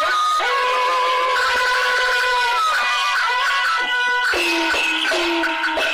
Thank you.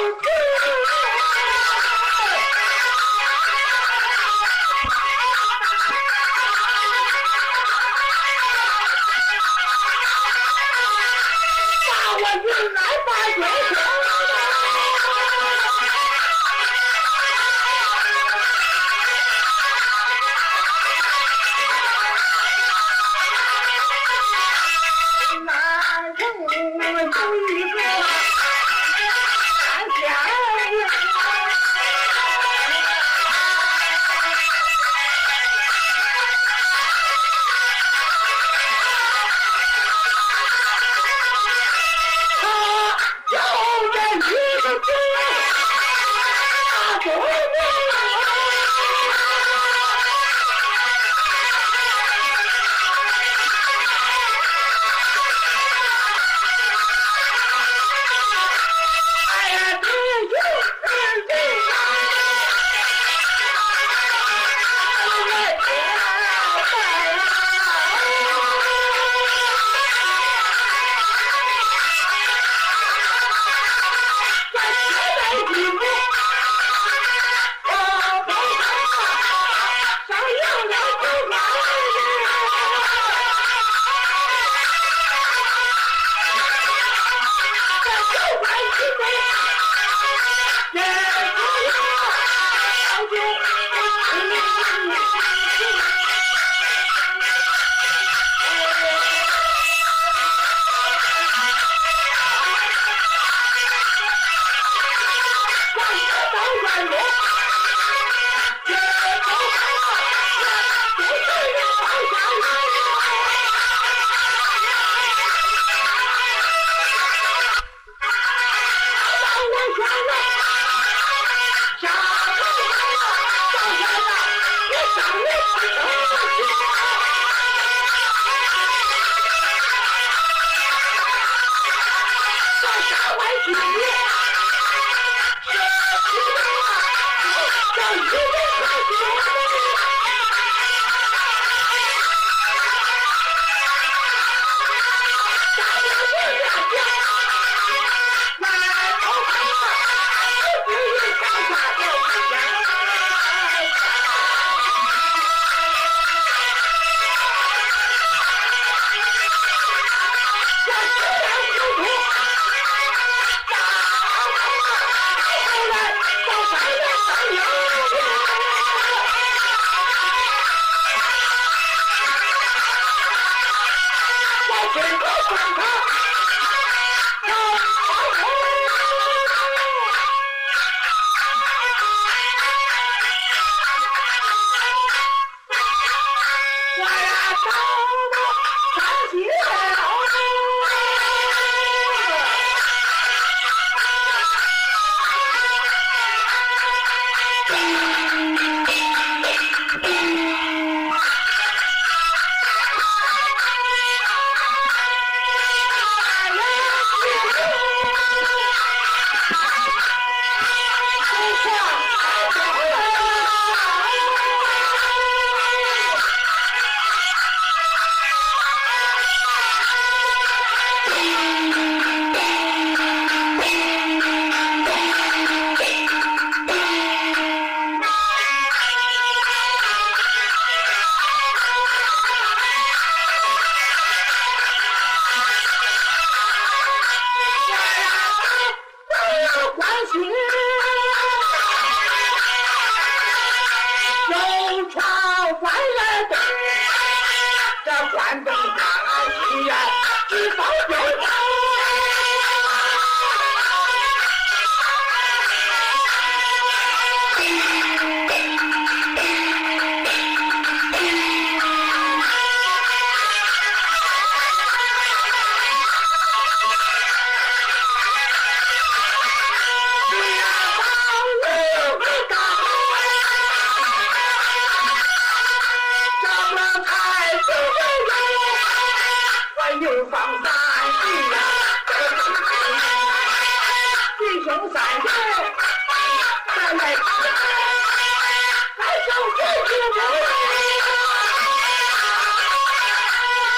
Go. Oh, my God. Hallelujah.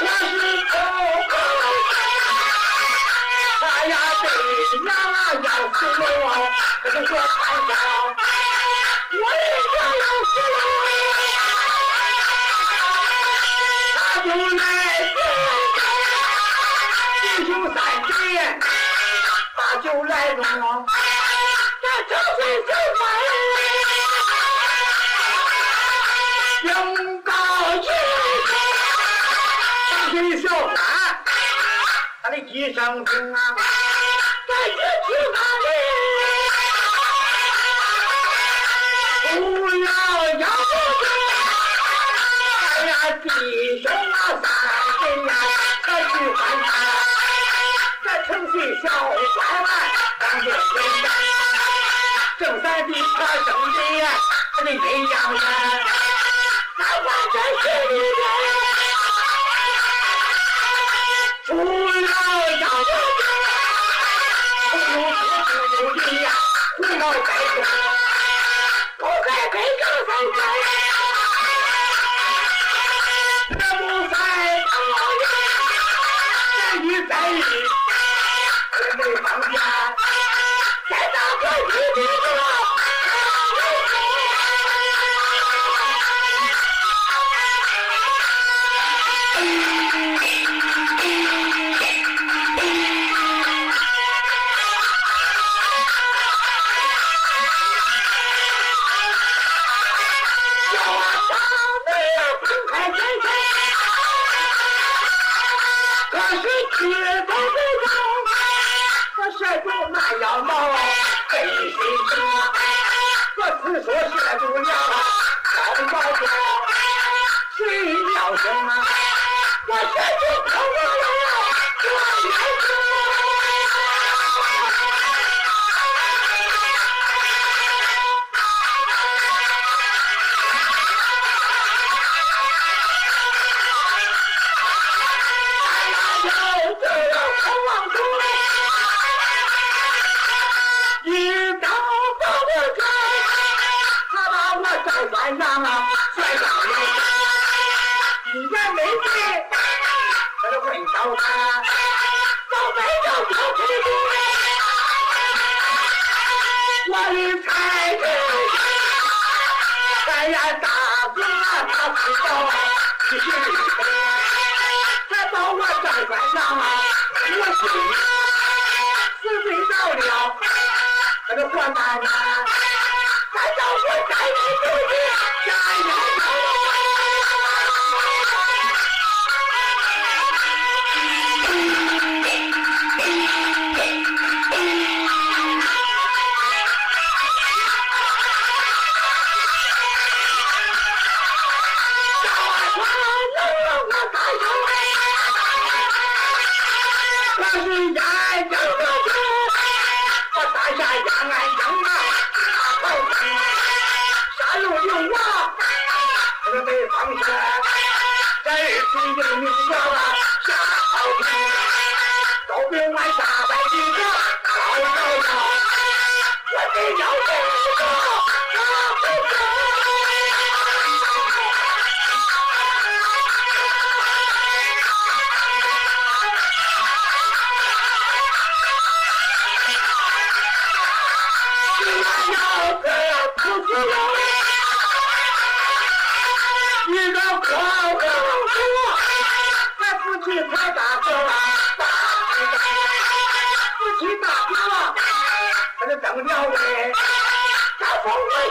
我是小狗大呀？大呀？大呀？要这个小长我的小呀？要死喽来敬敬酒三杯呀？把酒来敬这小鬼小鬼一声听啊，在一听啊，不要摇动，哎呀，弟兄啊，放心啊，咱去还他？这程序小花来，当着天呀，正在地他正地呀，没养呀，哪怕真是人。我再也不哭了，我再不。到，这些日子，他到我山关上，我心里是最恼的，那就说他呢。老高说，他父亲打大仗，打大仗，打大仗，他就扔掉了，叫风火轮。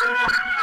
Thank you.